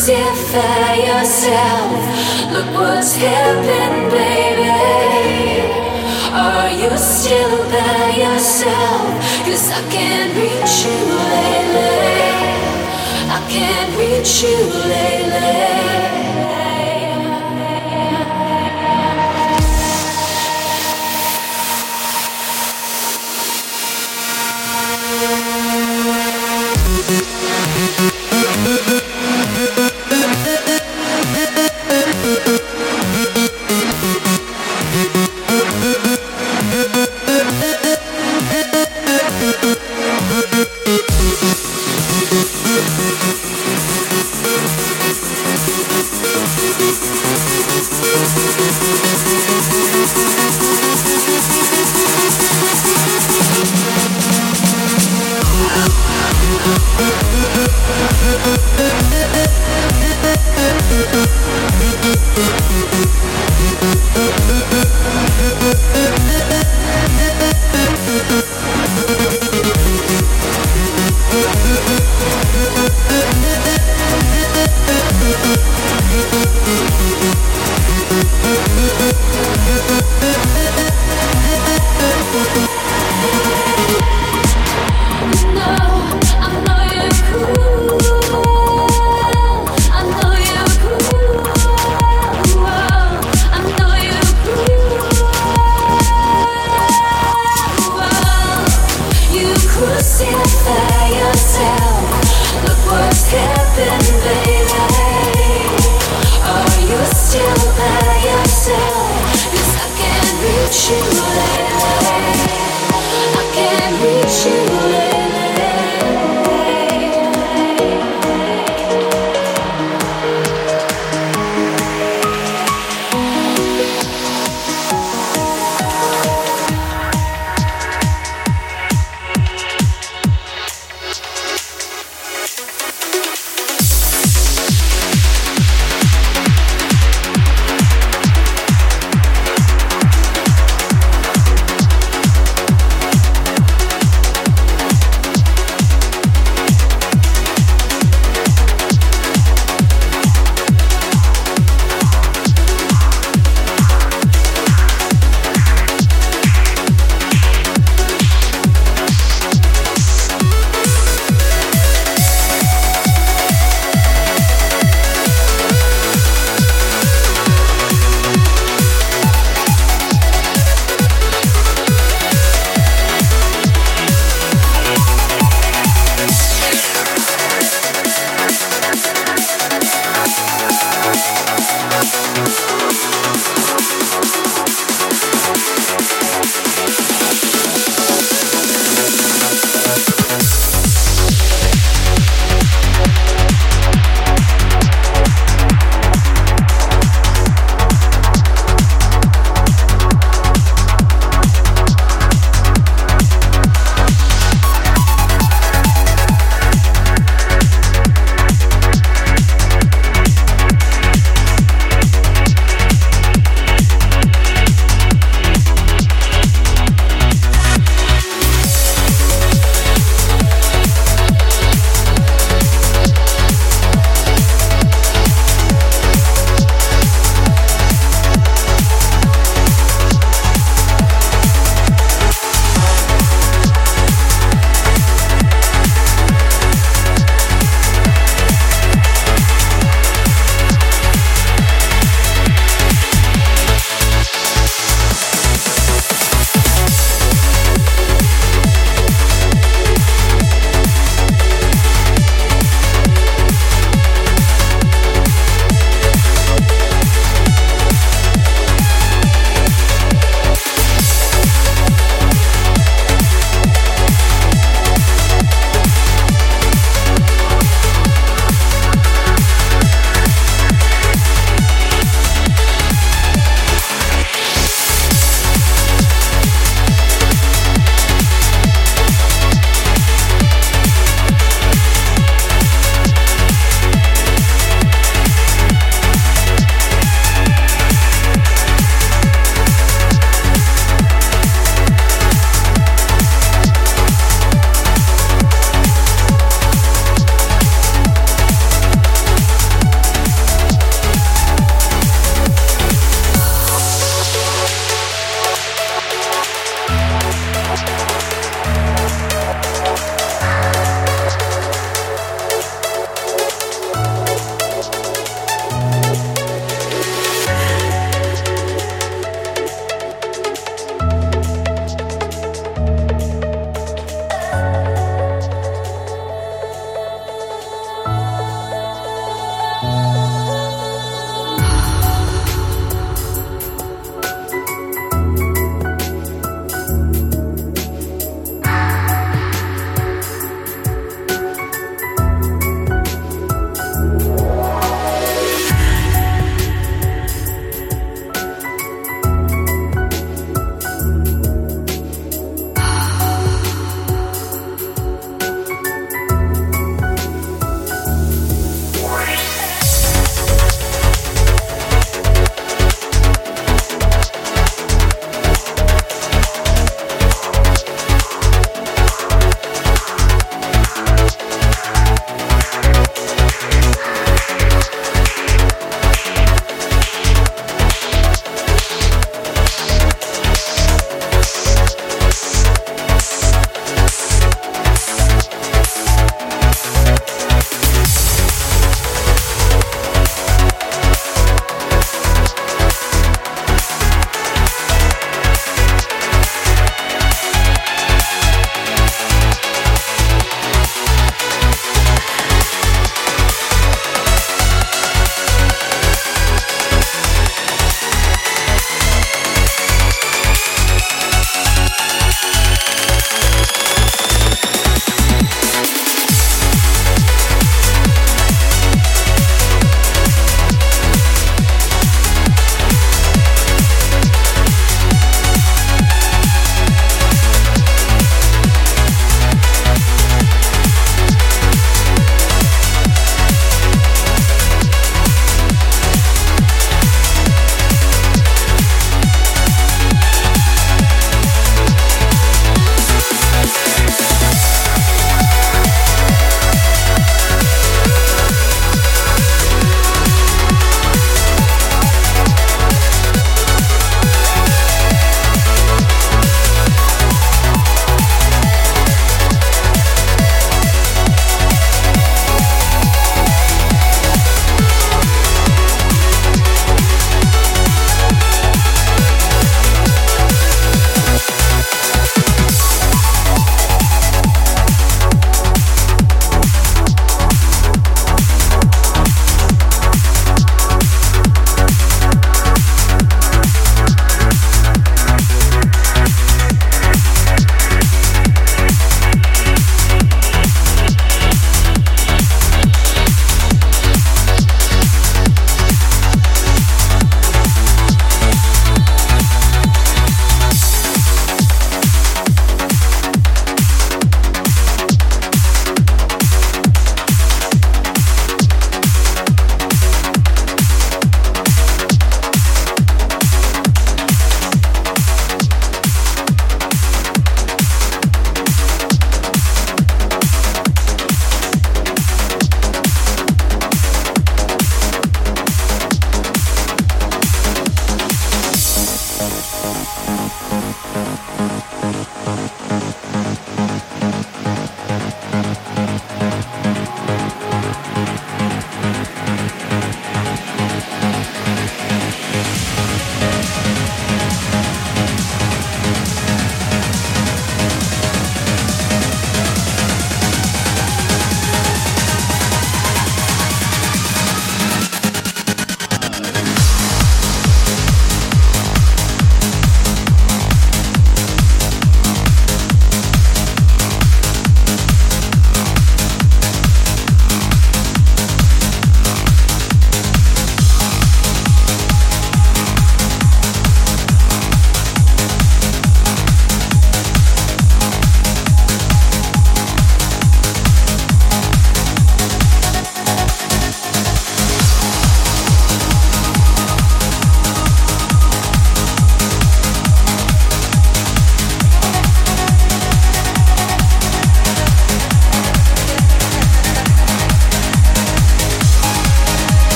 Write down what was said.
Crucify yourself. Look what's happened, baby. Are you still by yourself? Cause I can't reach you lately. I can't reach you lately.